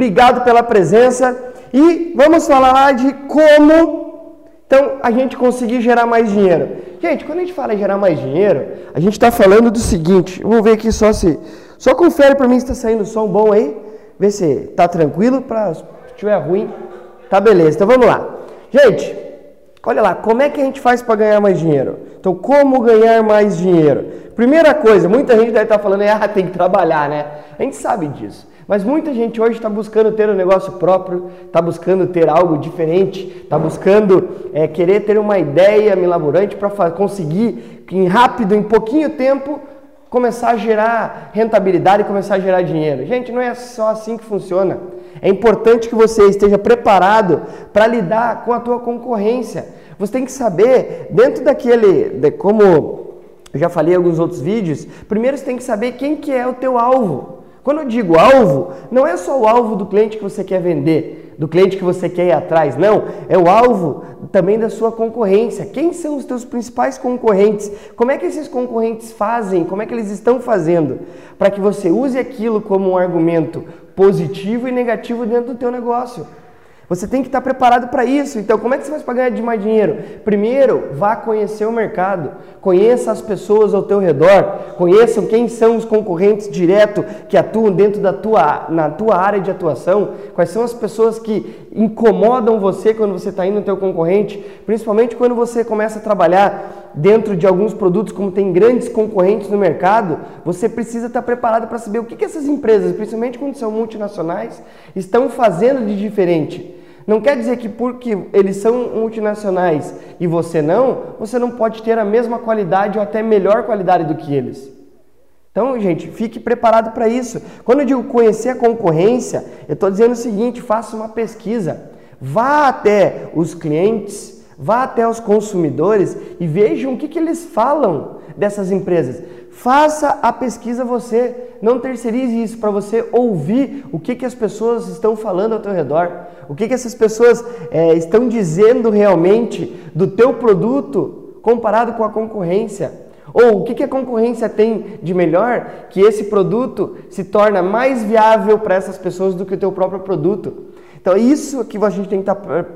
Obrigado pela presença e vamos falar de como então a gente conseguir gerar mais dinheiro. Gente, quando a gente fala em gerar mais dinheiro, a gente está falando do seguinte. Vamos ver aqui só se só confere para mim se está saindo som bom aí, vê se tá tranquilo para se estiver ruim, tá beleza. Então vamos lá, gente. Olha lá, como é que a gente faz para ganhar mais dinheiro? Então, como ganhar mais dinheiro? Primeira coisa, muita gente deve estar tá falando, ah, tem que trabalhar, né? A gente sabe disso. Mas muita gente hoje está buscando ter um negócio próprio, está buscando ter algo diferente, está buscando é, querer ter uma ideia milaborante para conseguir, em rápido, em pouquinho tempo, começar a gerar rentabilidade e começar a gerar dinheiro. Gente, não é só assim que funciona. É importante que você esteja preparado para lidar com a tua concorrência. Você tem que saber, dentro daquele, de como eu já falei em alguns outros vídeos, primeiro você tem que saber quem que é o teu alvo. Quando eu digo alvo, não é só o alvo do cliente que você quer vender, do cliente que você quer ir atrás, não. É o alvo também da sua concorrência. Quem são os teus principais concorrentes? Como é que esses concorrentes fazem? Como é que eles estão fazendo? Para que você use aquilo como um argumento positivo e negativo dentro do teu negócio. Você tem que estar preparado para isso. Então, como é que você faz para ganhar de mais dinheiro? Primeiro, vá conhecer o mercado. Conheça as pessoas ao teu redor. Conheçam quem são os concorrentes direto que atuam dentro da tua, na tua área de atuação. Quais são as pessoas que incomodam você quando você está indo no teu concorrente. Principalmente quando você começa a trabalhar dentro de alguns produtos, como tem grandes concorrentes no mercado, você precisa estar preparado para saber o que, que essas empresas, principalmente quando são multinacionais, estão fazendo de diferente. Não quer dizer que porque eles são multinacionais e você não, você não pode ter a mesma qualidade ou até melhor qualidade do que eles. Então, gente, fique preparado para isso. Quando eu digo conhecer a concorrência, eu estou dizendo o seguinte: faça uma pesquisa. Vá até os clientes, vá até os consumidores e vejam o que, que eles falam dessas empresas. Faça a pesquisa você, não terceirize isso para você ouvir o que, que as pessoas estão falando ao teu redor, o que, que essas pessoas é, estão dizendo realmente do teu produto comparado com a concorrência. Ou o que, que a concorrência tem de melhor que esse produto se torna mais viável para essas pessoas do que o teu próprio produto? Então, isso que a gente tem que estar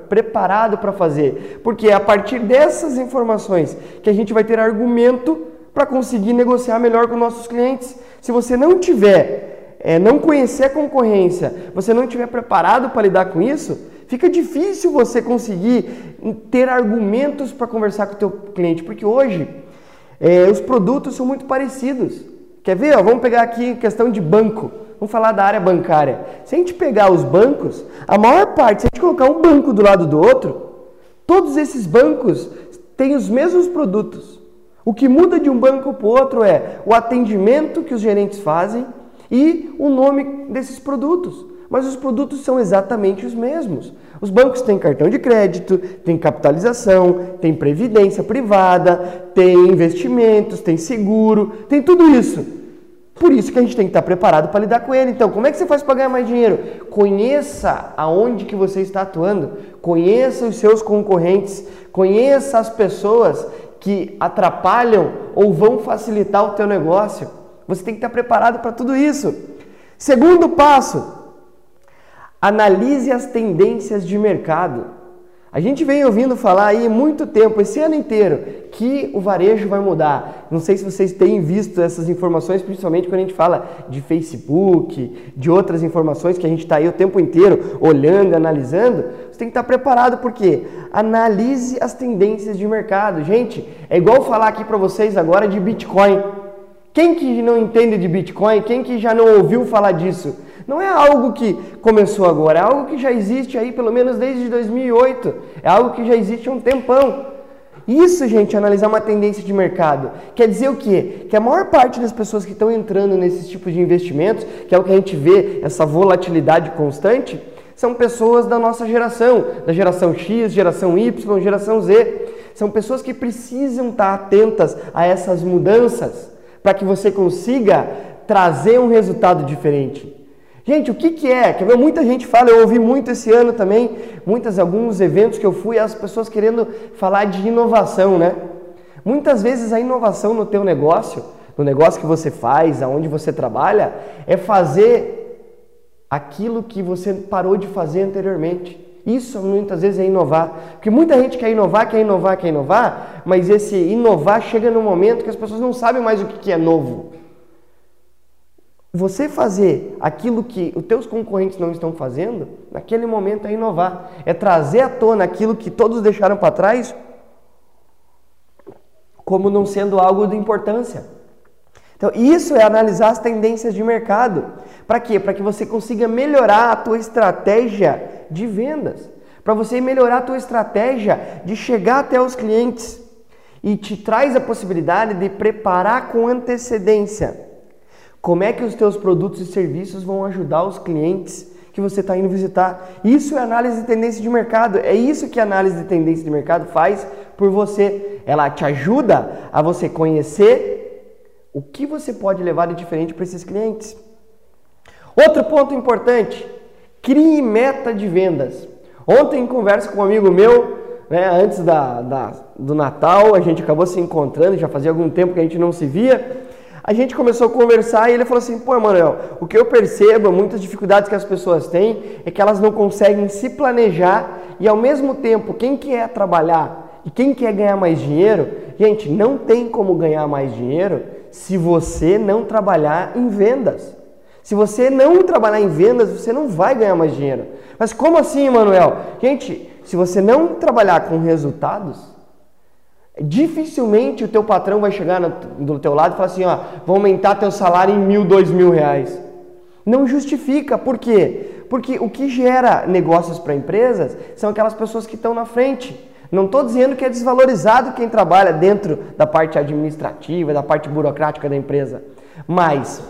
preparado para fazer, porque é a partir dessas informações que a gente vai ter argumento para conseguir negociar melhor com nossos clientes. Se você não tiver, é, não conhecer a concorrência, você não tiver preparado para lidar com isso, fica difícil você conseguir ter argumentos para conversar com o teu cliente, porque hoje é, os produtos são muito parecidos. Quer ver? Ó, vamos pegar aqui questão de banco. Vamos falar da área bancária. Se a gente pegar os bancos, a maior parte, se a gente colocar um banco do lado do outro, todos esses bancos têm os mesmos produtos. O que muda de um banco para o outro é o atendimento que os gerentes fazem e o nome desses produtos. Mas os produtos são exatamente os mesmos. Os bancos têm cartão de crédito, têm capitalização, têm previdência privada, têm investimentos, têm seguro, tem tudo isso. Por isso que a gente tem que estar preparado para lidar com ele. Então, como é que você faz para ganhar mais dinheiro? Conheça aonde que você está atuando, conheça os seus concorrentes, conheça as pessoas que atrapalham ou vão facilitar o teu negócio. Você tem que estar preparado para tudo isso. Segundo passo, analise as tendências de mercado. A gente vem ouvindo falar aí muito tempo, esse ano inteiro, que o varejo vai mudar. Não sei se vocês têm visto essas informações, principalmente quando a gente fala de Facebook, de outras informações que a gente está aí o tempo inteiro olhando analisando. Você tem que estar preparado porque analise as tendências de mercado. Gente, é igual falar aqui para vocês agora de Bitcoin. Quem que não entende de Bitcoin? Quem que já não ouviu falar disso? Não é algo que começou agora, é algo que já existe aí pelo menos desde 2008. É algo que já existe há um tempão. Isso, gente, é analisar uma tendência de mercado. Quer dizer o quê? Que a maior parte das pessoas que estão entrando nesses tipos de investimentos, que é o que a gente vê, essa volatilidade constante, são pessoas da nossa geração, da geração X, geração Y, geração Z. São pessoas que precisam estar atentas a essas mudanças para que você consiga trazer um resultado diferente. Gente, o que, que é? Quer ver? Muita gente fala, eu ouvi muito esse ano também, muitas, alguns eventos que eu fui, as pessoas querendo falar de inovação, né? Muitas vezes a inovação no teu negócio, no negócio que você faz, aonde você trabalha, é fazer aquilo que você parou de fazer anteriormente. Isso muitas vezes é inovar. Porque muita gente quer inovar, quer inovar, quer inovar, mas esse inovar chega no momento que as pessoas não sabem mais o que é novo. Você fazer aquilo que os teus concorrentes não estão fazendo, naquele momento é inovar. É trazer à tona aquilo que todos deixaram para trás como não sendo algo de importância. Então, isso é analisar as tendências de mercado. Para quê? Para que você consiga melhorar a tua estratégia de vendas. Para você melhorar a tua estratégia de chegar até os clientes. E te traz a possibilidade de preparar com antecedência. Como é que os teus produtos e serviços vão ajudar os clientes que você está indo visitar? Isso é análise de tendência de mercado. É isso que a análise de tendência de mercado faz por você. Ela te ajuda a você conhecer o que você pode levar de diferente para esses clientes. Outro ponto importante: crie meta de vendas. Ontem, em conversa com um amigo meu, né, antes da, da, do Natal, a gente acabou se encontrando, já fazia algum tempo que a gente não se via a gente começou a conversar e ele falou assim: pô, Emanuel, o que eu percebo, muitas dificuldades que as pessoas têm, é que elas não conseguem se planejar e ao mesmo tempo, quem quer trabalhar e quem quer ganhar mais dinheiro, gente, não tem como ganhar mais dinheiro se você não trabalhar em vendas. Se você não trabalhar em vendas, você não vai ganhar mais dinheiro. Mas como assim, Emanuel? Gente, se você não trabalhar com resultados, Dificilmente o teu patrão vai chegar no, do teu lado e falar assim, ó, vou aumentar teu salário em mil, dois mil reais. Não justifica, por quê? Porque o que gera negócios para empresas são aquelas pessoas que estão na frente. Não estou dizendo que é desvalorizado quem trabalha dentro da parte administrativa, da parte burocrática da empresa. Mas,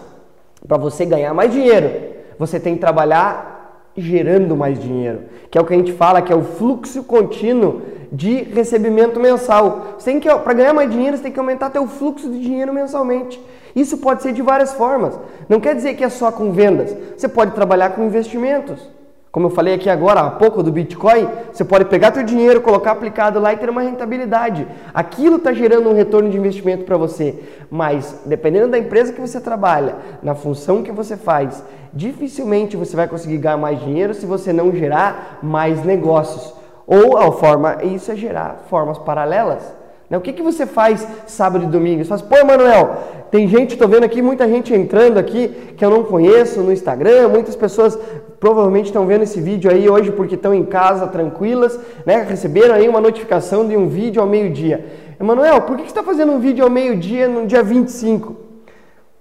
para você ganhar mais dinheiro, você tem que trabalhar gerando mais dinheiro, que é o que a gente fala que é o fluxo contínuo de recebimento mensal. Tem que para ganhar mais dinheiro, você tem que aumentar teu fluxo de dinheiro mensalmente. Isso pode ser de várias formas. Não quer dizer que é só com vendas. Você pode trabalhar com investimentos. Como eu falei aqui agora há pouco do Bitcoin, você pode pegar teu dinheiro, colocar aplicado lá e ter uma rentabilidade. Aquilo está gerando um retorno de investimento para você. Mas dependendo da empresa que você trabalha, na função que você faz, dificilmente você vai conseguir ganhar mais dinheiro se você não gerar mais negócios. Ou a forma, isso é gerar formas paralelas. Né? O que, que você faz sábado e domingo? Você faz, pô, Manuel, tem gente, estou vendo aqui, muita gente entrando aqui que eu não conheço no Instagram, muitas pessoas provavelmente estão vendo esse vídeo aí hoje porque estão em casa tranquilas, né? Receberam aí uma notificação de um vídeo ao meio-dia. Emanuel, por que você está fazendo um vídeo ao meio-dia no dia 25?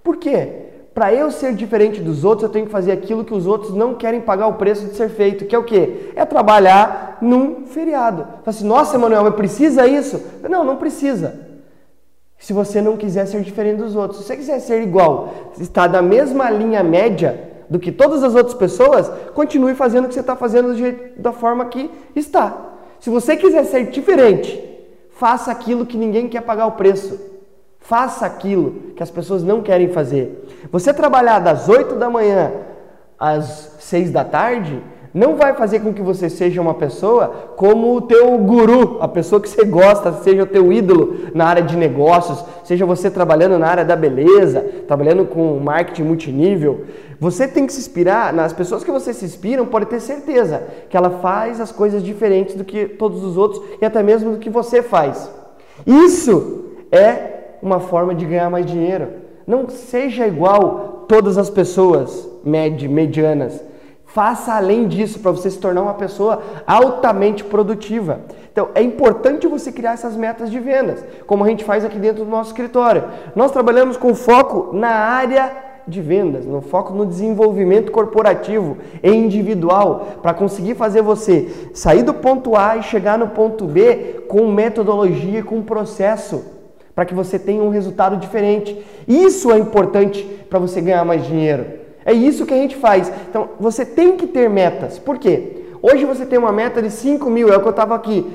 Por quê? para eu ser diferente dos outros, eu tenho que fazer aquilo que os outros não querem pagar o preço de ser feito, que é o quê? É trabalhar num feriado. Fala assim, nossa, Emanuel, precisa isso? Não, não precisa. Se você não quiser ser diferente dos outros, se você quiser ser igual, estar da mesma linha média do que todas as outras pessoas, continue fazendo o que você está fazendo jeito, da forma que está. Se você quiser ser diferente, faça aquilo que ninguém quer pagar o preço. Faça aquilo que as pessoas não querem fazer. Você trabalhar das 8 da manhã às 6 da tarde não vai fazer com que você seja uma pessoa como o teu guru, a pessoa que você gosta, seja o teu ídolo na área de negócios, seja você trabalhando na área da beleza, trabalhando com marketing multinível. Você tem que se inspirar nas pessoas que você se inspiram, pode ter certeza que ela faz as coisas diferentes do que todos os outros e até mesmo do que você faz. Isso é uma forma de ganhar mais dinheiro. Não seja igual todas as pessoas med medianas. Faça além disso para você se tornar uma pessoa altamente produtiva. Então, é importante você criar essas metas de vendas, como a gente faz aqui dentro do nosso escritório. Nós trabalhamos com foco na área de vendas, no foco no desenvolvimento corporativo e individual, para conseguir fazer você sair do ponto A e chegar no ponto B com metodologia, com processo para que você tenha um resultado diferente. Isso é importante para você ganhar mais dinheiro. É isso que a gente faz. Então, você tem que ter metas. Por quê? Hoje você tem uma meta de 5 mil, é o que eu estava aqui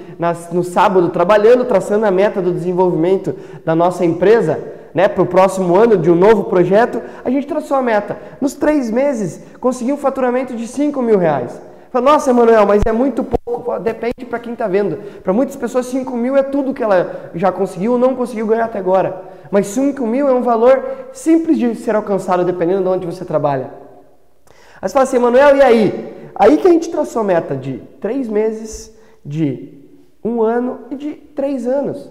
no sábado trabalhando, traçando a meta do desenvolvimento da nossa empresa, né, para o próximo ano de um novo projeto. A gente traçou a meta. Nos três meses, conseguiu um faturamento de 5 mil reais. Fala, nossa, Emanuel, mas é muito pouco. Depende para quem está vendo. Para muitas pessoas, 5 mil é tudo que ela já conseguiu ou não conseguiu ganhar até agora. Mas 5 mil é um valor simples de ser alcançado dependendo de onde você trabalha. Aí você fala assim, Manuel, e aí? Aí que a gente traçou meta de três meses, de um ano e de três anos.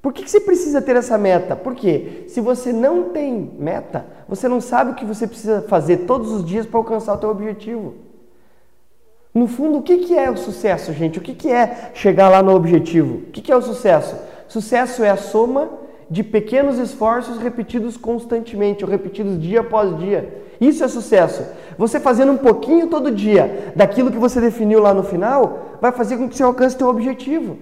Por que, que você precisa ter essa meta? Porque se você não tem meta, você não sabe o que você precisa fazer todos os dias para alcançar o teu objetivo. No fundo, o que, que é o sucesso, gente? O que, que é chegar lá no objetivo? O que, que é o sucesso? Sucesso é a soma de pequenos esforços repetidos constantemente, ou repetidos dia após dia. Isso é sucesso. Você fazendo um pouquinho todo dia daquilo que você definiu lá no final, vai fazer com que você alcance seu objetivo.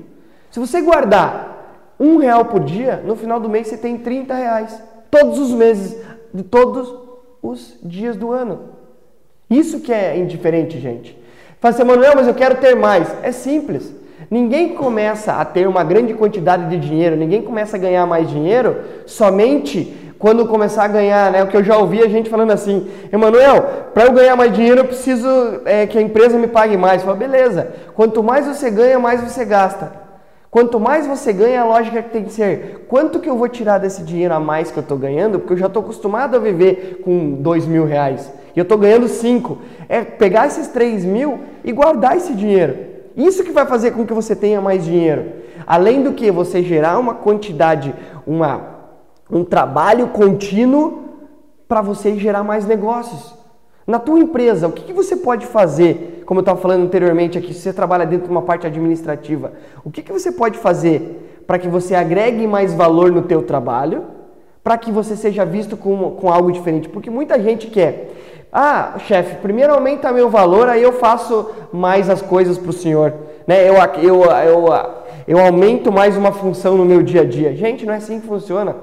Se você guardar um real por dia, no final do mês você tem 30 reais. Todos os meses, de todos os dias do ano. Isso que é indiferente, gente. Fala assim, Manuel, mas eu quero ter mais. É simples. Ninguém começa a ter uma grande quantidade de dinheiro, ninguém começa a ganhar mais dinheiro somente quando começar a ganhar, né? O que eu já ouvi a gente falando assim, Emanuel, para eu ganhar mais dinheiro eu preciso é, que a empresa me pague mais. Fala, beleza. Quanto mais você ganha, mais você gasta. Quanto mais você ganha, a lógica que tem que ser quanto que eu vou tirar desse dinheiro a mais que eu estou ganhando, porque eu já estou acostumado a viver com dois mil reais e eu estou ganhando cinco. É pegar esses três mil e guardar esse dinheiro. Isso que vai fazer com que você tenha mais dinheiro. Além do que você gerar uma quantidade, uma, um trabalho contínuo para você gerar mais negócios. Na tua empresa, o que, que você pode fazer? Como eu estava falando anteriormente aqui, se você trabalha dentro de uma parte administrativa, o que, que você pode fazer para que você agregue mais valor no teu trabalho, para que você seja visto com, com algo diferente? Porque muita gente quer ah, chefe, primeiro aumenta meu valor, aí eu faço mais as coisas para o senhor. Né? Eu, eu, eu, eu aumento mais uma função no meu dia a dia. Gente, não é assim que funciona.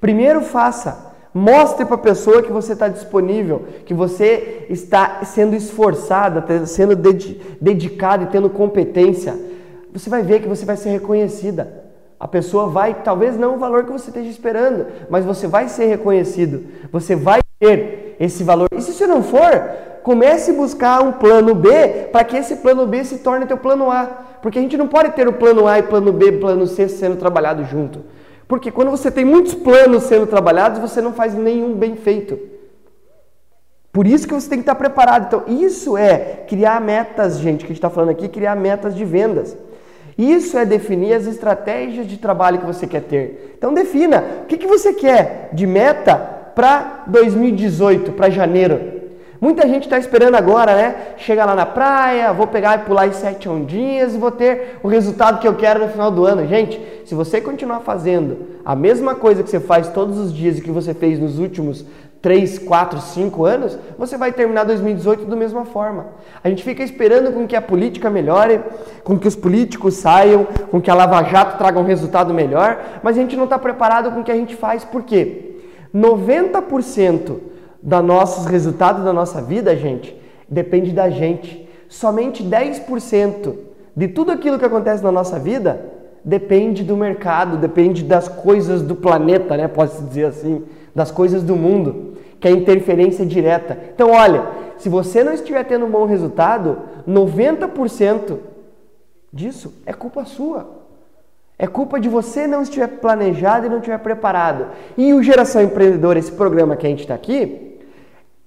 Primeiro faça. Mostre para a pessoa que você está disponível, que você está sendo esforçada, sendo dedicada e tendo competência. Você vai ver que você vai ser reconhecida. A pessoa vai, talvez não o valor que você esteja esperando, mas você vai ser reconhecido. Você vai ter esse valor. E se você não for, comece a buscar um plano B para que esse plano B se torne teu plano A. Porque a gente não pode ter o plano A e plano B, plano C sendo trabalhado junto. Porque quando você tem muitos planos sendo trabalhados, você não faz nenhum bem feito. Por isso que você tem que estar preparado. Então, isso é criar metas, gente, que a gente está falando aqui, criar metas de vendas. Isso é definir as estratégias de trabalho que você quer ter. Então defina o que, que você quer de meta para 2018, para janeiro. Muita gente está esperando agora, né? Chega lá na praia, vou pegar e pular as sete ondinhas e vou ter o resultado que eu quero no final do ano. Gente, se você continuar fazendo a mesma coisa que você faz todos os dias e que você fez nos últimos 3, 4, 5 anos, você vai terminar 2018 da mesma forma. A gente fica esperando com que a política melhore, com que os políticos saiam, com que a Lava Jato traga um resultado melhor, mas a gente não está preparado com o que a gente faz. Por quê? 90% dos nossos resultados da nossa vida, gente, depende da gente. Somente 10% de tudo aquilo que acontece na nossa vida depende do mercado, depende das coisas do planeta, né? Pode-se dizer assim, das coisas do mundo, que é interferência direta. Então, olha, se você não estiver tendo um bom resultado, 90% disso é culpa sua. É culpa de você não estiver planejado e não estiver preparado. E o Geração Empreendedora, esse programa que a gente está aqui,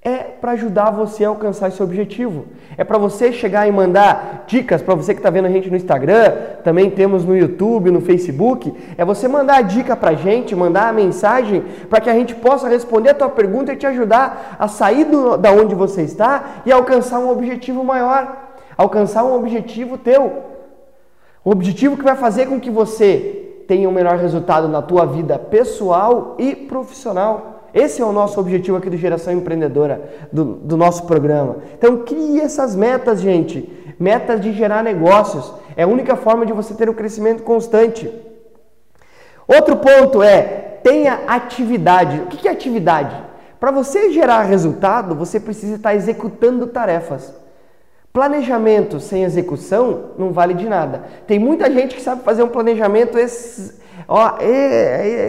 é para ajudar você a alcançar esse objetivo. É para você chegar e mandar dicas para você que está vendo a gente no Instagram, também temos no YouTube, no Facebook. É você mandar a dica para a gente, mandar a mensagem para que a gente possa responder a tua pergunta e te ajudar a sair do, da onde você está e alcançar um objetivo maior, alcançar um objetivo teu. O objetivo que vai fazer com que você tenha um melhor resultado na tua vida pessoal e profissional. Esse é o nosso objetivo aqui do Geração Empreendedora, do, do nosso programa. Então crie essas metas, gente. Metas de gerar negócios. É a única forma de você ter um crescimento constante. Outro ponto é tenha atividade. O que é atividade? Para você gerar resultado, você precisa estar executando tarefas. Planejamento sem execução não vale de nada. Tem muita gente que sabe fazer um planejamento es, ó,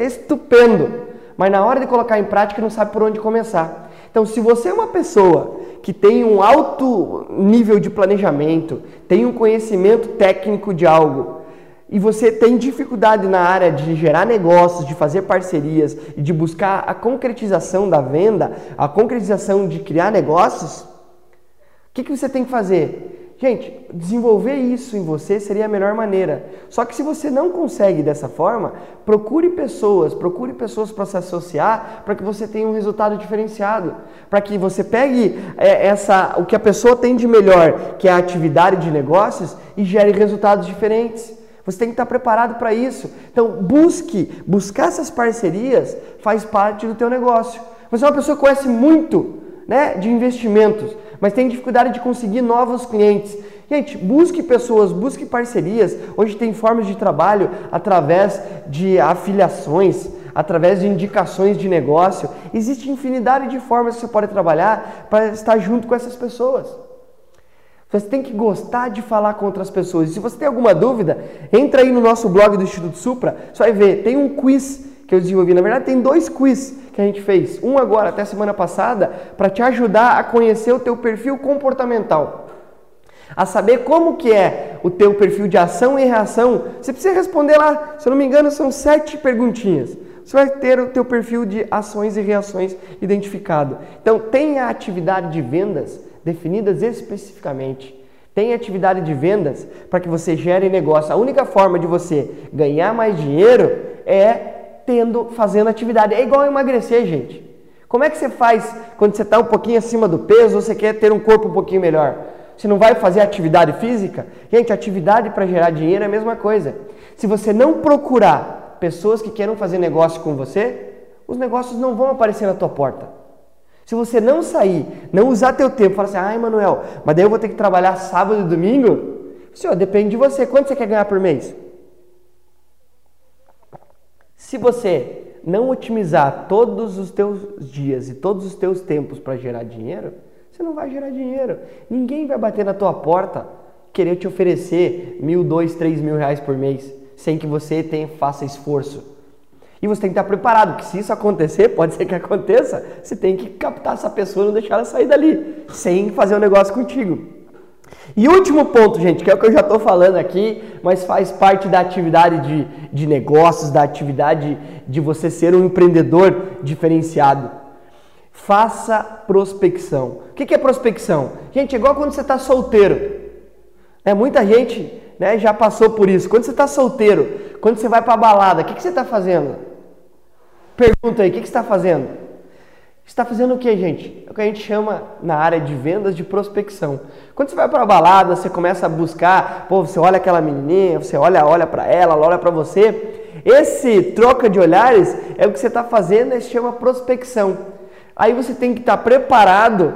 estupendo, mas na hora de colocar em prática não sabe por onde começar. Então, se você é uma pessoa que tem um alto nível de planejamento, tem um conhecimento técnico de algo, e você tem dificuldade na área de gerar negócios, de fazer parcerias e de buscar a concretização da venda, a concretização de criar negócios, que, que você tem que fazer? Gente, desenvolver isso em você seria a melhor maneira. Só que se você não consegue dessa forma, procure pessoas, procure pessoas para se associar para que você tenha um resultado diferenciado. Para que você pegue é, essa, o que a pessoa tem de melhor, que é a atividade de negócios, e gere resultados diferentes. Você tem que estar preparado para isso. Então, busque, buscar essas parcerias faz parte do teu negócio. Você é uma pessoa que conhece muito né, de investimentos mas tem dificuldade de conseguir novos clientes. Gente, busque pessoas, busque parcerias. Hoje tem formas de trabalho através de afiliações, através de indicações de negócio. Existe infinidade de formas que você pode trabalhar para estar junto com essas pessoas. Você tem que gostar de falar com outras pessoas. E se você tem alguma dúvida, entra aí no nosso blog do Instituto Supra, você vai ver, tem um quiz que eu desenvolvi. Na verdade, tem dois quiz que a gente fez. Um agora, até semana passada, para te ajudar a conhecer o teu perfil comportamental. A saber como que é o teu perfil de ação e reação. Você precisa responder lá, se eu não me engano, são sete perguntinhas. Você vai ter o teu perfil de ações e reações identificado. Então, tenha a atividade de vendas definidas especificamente. Tem atividade de vendas para que você gere negócio. A única forma de você ganhar mais dinheiro é tendo, fazendo atividade. É igual emagrecer, gente. Como é que você faz quando você está um pouquinho acima do peso ou você quer ter um corpo um pouquinho melhor? Você não vai fazer atividade física? Gente, atividade para gerar dinheiro é a mesma coisa. Se você não procurar pessoas que queiram fazer negócio com você, os negócios não vão aparecer na tua porta. Se você não sair, não usar teu tempo, falar assim, ai Manuel, mas daí eu vou ter que trabalhar sábado e domingo? Senhor, depende de você. Quanto você quer ganhar por mês? Se você não otimizar todos os teus dias e todos os teus tempos para gerar dinheiro, você não vai gerar dinheiro. Ninguém vai bater na tua porta querer te oferecer mil, dois, três mil reais por mês sem que você tenha, faça esforço. E você tem que estar preparado, que se isso acontecer, pode ser que aconteça, você tem que captar essa pessoa e não deixar ela sair dali, sem fazer um negócio contigo. E último ponto, gente, que é o que eu já estou falando aqui, mas faz parte da atividade de, de negócios, da atividade de você ser um empreendedor diferenciado. Faça prospecção. O que é prospecção? Gente, é igual quando você está solteiro. É, muita gente né, já passou por isso. Quando você está solteiro, quando você vai para a balada, o que, que você está fazendo? Pergunta aí, o que, que você está fazendo? Está fazendo o que, gente? É o que a gente chama na área de vendas de prospecção. Quando você vai para a balada, você começa a buscar, pô, você olha aquela menininha, você olha, olha para ela, ela olha para você. Esse troca de olhares é o que você está fazendo, e se chama prospecção. Aí você tem que estar tá preparado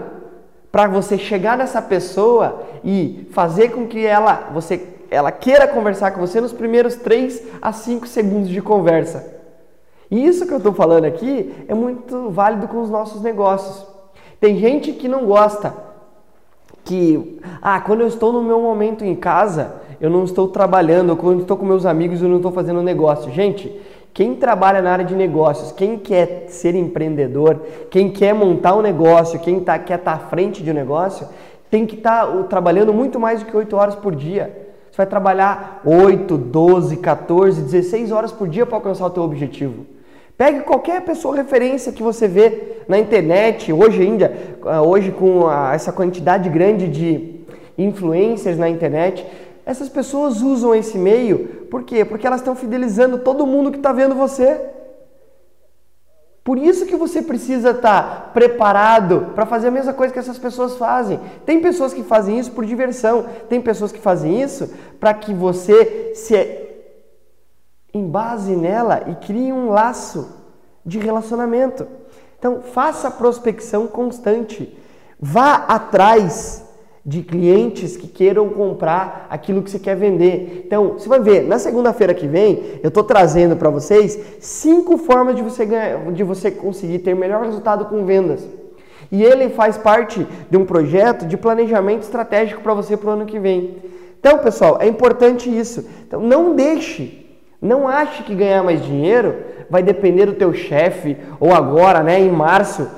para você chegar nessa pessoa e fazer com que ela, você, ela queira conversar com você nos primeiros 3 a 5 segundos de conversa. E isso que eu estou falando aqui é muito válido com os nossos negócios. Tem gente que não gosta que, ah, quando eu estou no meu momento em casa, eu não estou trabalhando, quando estou com meus amigos, eu não estou fazendo negócio. Gente, quem trabalha na área de negócios, quem quer ser empreendedor, quem quer montar um negócio, quem tá, quer estar tá à frente de um negócio, tem que estar tá, trabalhando muito mais do que 8 horas por dia. Você vai trabalhar 8, 12, 14, 16 horas por dia para alcançar o teu objetivo. Pegue qualquer pessoa referência que você vê na internet, hoje ainda, ah, hoje com essa quantidade grande de influencers na internet, essas pessoas usam esse meio, por quê? Porque elas estão fidelizando todo mundo que está vendo você. Por isso que você precisa estar tá preparado para fazer a mesma coisa que essas pessoas fazem. Tem pessoas que fazem isso por diversão, tem pessoas que fazem isso para que você se em base nela e crie um laço de relacionamento. Então, faça prospecção constante. Vá atrás de clientes que queiram comprar aquilo que você quer vender. Então, você vai ver, na segunda-feira que vem, eu estou trazendo para vocês cinco formas de você, ganhar, de você conseguir ter melhor resultado com vendas. E ele faz parte de um projeto de planejamento estratégico para você para o ano que vem. Então, pessoal, é importante isso. Então, não deixe não ache que ganhar mais dinheiro vai depender do teu chefe ou agora, né, em março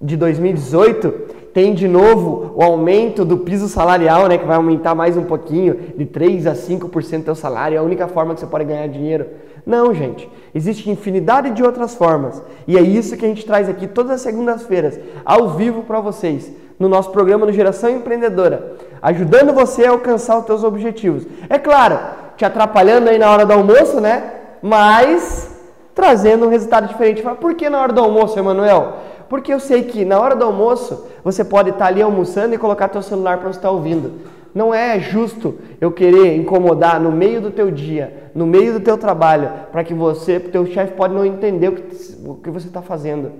de 2018, tem de novo o aumento do piso salarial, né, que vai aumentar mais um pouquinho, de 3 a 5% do teu salário, é a única forma que você pode ganhar dinheiro. Não, gente, existe infinidade de outras formas. E é isso que a gente traz aqui todas as segundas-feiras, ao vivo para vocês, no nosso programa no Geração Empreendedora, ajudando você a alcançar os teus objetivos. É claro, te atrapalhando aí na hora do almoço, né? Mas trazendo um resultado diferente. Por que na hora do almoço, Emanuel? Porque eu sei que na hora do almoço você pode estar ali almoçando e colocar teu celular para você estar ouvindo. Não é justo eu querer incomodar no meio do teu dia, no meio do teu trabalho, para que você, teu chefe pode não entender o que, o que você está fazendo.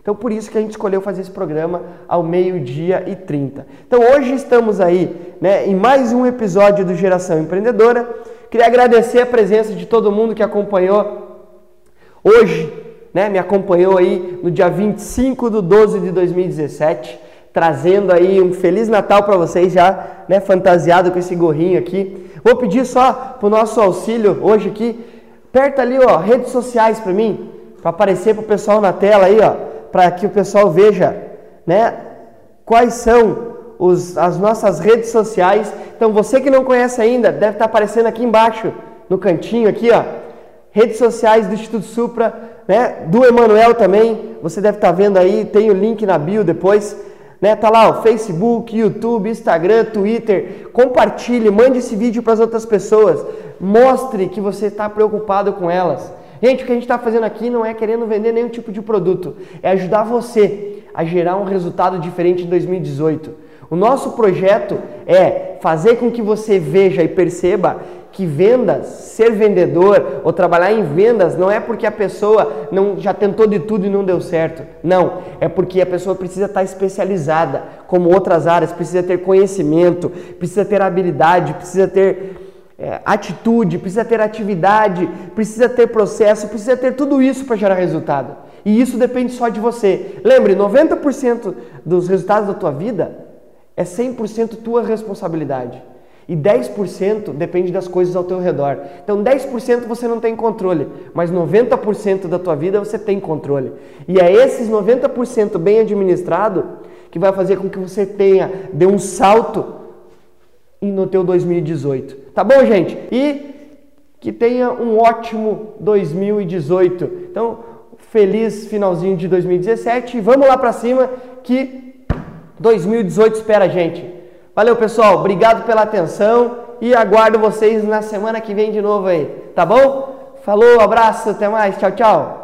Então, por isso que a gente escolheu fazer esse programa ao meio-dia e 30. Então, hoje estamos aí né, em mais um episódio do Geração Empreendedora. Queria agradecer a presença de todo mundo que acompanhou hoje, né, me acompanhou aí no dia 25 de 12 de 2017, trazendo aí um Feliz Natal para vocês já, né, fantasiado com esse gorrinho aqui. Vou pedir só para o nosso auxílio hoje aqui, aperta ali, ó, redes sociais para mim, para aparecer para o pessoal na tela aí, ó para que o pessoal veja, né, quais são os, as nossas redes sociais. Então, você que não conhece ainda, deve estar aparecendo aqui embaixo, no cantinho aqui, ó, redes sociais do Instituto Supra, né, do Emanuel também. Você deve estar vendo aí, tem o link na bio depois. Né, tá lá o Facebook, YouTube, Instagram, Twitter. Compartilhe, mande esse vídeo para as outras pessoas. Mostre que você está preocupado com elas. Gente, o que a gente está fazendo aqui não é querendo vender nenhum tipo de produto, é ajudar você a gerar um resultado diferente em 2018. O nosso projeto é fazer com que você veja e perceba que vendas, ser vendedor ou trabalhar em vendas não é porque a pessoa não já tentou de tudo e não deu certo. Não, é porque a pessoa precisa estar especializada, como outras áreas, precisa ter conhecimento, precisa ter habilidade, precisa ter é, atitude, precisa ter atividade, precisa ter processo, precisa ter tudo isso para gerar resultado. E isso depende só de você. Lembre, 90% dos resultados da tua vida é 100% tua responsabilidade. E 10% depende das coisas ao teu redor. Então 10% você não tem controle, mas 90% da tua vida você tem controle. E é esses 90% bem administrado que vai fazer com que você tenha, dê um salto no teu 2018. Tá bom, gente? E que tenha um ótimo 2018. Então, feliz finalzinho de 2017 e vamos lá para cima que 2018 espera a gente. Valeu, pessoal. Obrigado pela atenção e aguardo vocês na semana que vem de novo aí, tá bom? Falou, abraço, até mais. Tchau, tchau.